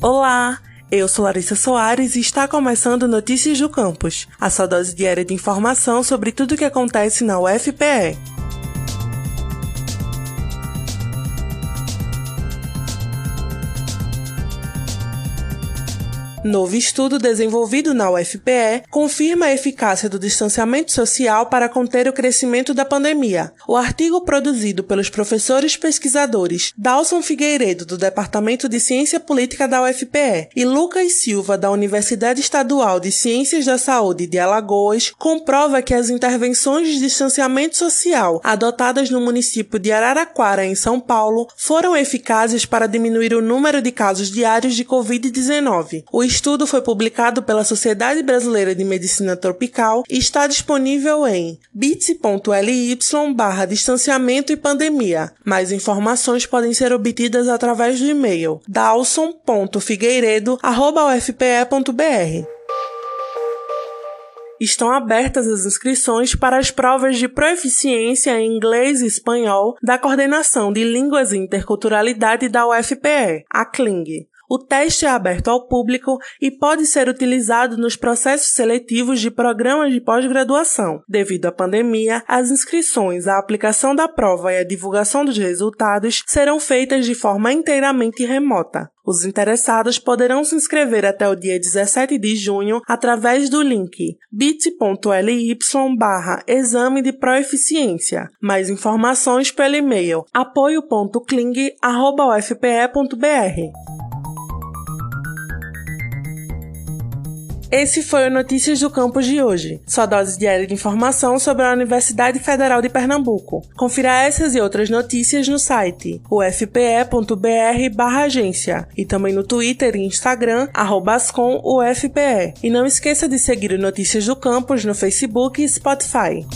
Olá! Eu sou Larissa Soares e está começando Notícias do Campus, a sua dose diária de informação sobre tudo o que acontece na UFPE. Novo estudo desenvolvido na UFPE confirma a eficácia do distanciamento social para conter o crescimento da pandemia. O artigo produzido pelos professores pesquisadores Dalson Figueiredo, do Departamento de Ciência Política da UFPE, e Lucas Silva, da Universidade Estadual de Ciências da Saúde de Alagoas, comprova que as intervenções de distanciamento social adotadas no município de Araraquara, em São Paulo, foram eficazes para diminuir o número de casos diários de Covid-19. O estudo foi publicado pela Sociedade Brasileira de Medicina Tropical e está disponível em bit.ly barra distanciamento e pandemia. Mais informações podem ser obtidas através do e-mail dalson.figueiredo.ufpe.br. Estão abertas as inscrições para as provas de proficiência em inglês e espanhol da Coordenação de Línguas e Interculturalidade da UFPE, a CLING. O teste é aberto ao público e pode ser utilizado nos processos seletivos de programas de pós-graduação. Devido à pandemia, as inscrições, a aplicação da prova e a divulgação dos resultados serão feitas de forma inteiramente remota. Os interessados poderão se inscrever até o dia 17 de junho através do link bit.ly barra exame de proeficiência. Mais informações pelo e-mail apoio.cling.ufpe.br. Esse foi o Notícias do Campus de hoje, sua dose diária de informação sobre a Universidade Federal de Pernambuco. Confira essas e outras notícias no site ufpe.br/agência e também no Twitter e Instagram @ascomufpe. E não esqueça de seguir o Notícias do Campus no Facebook e Spotify.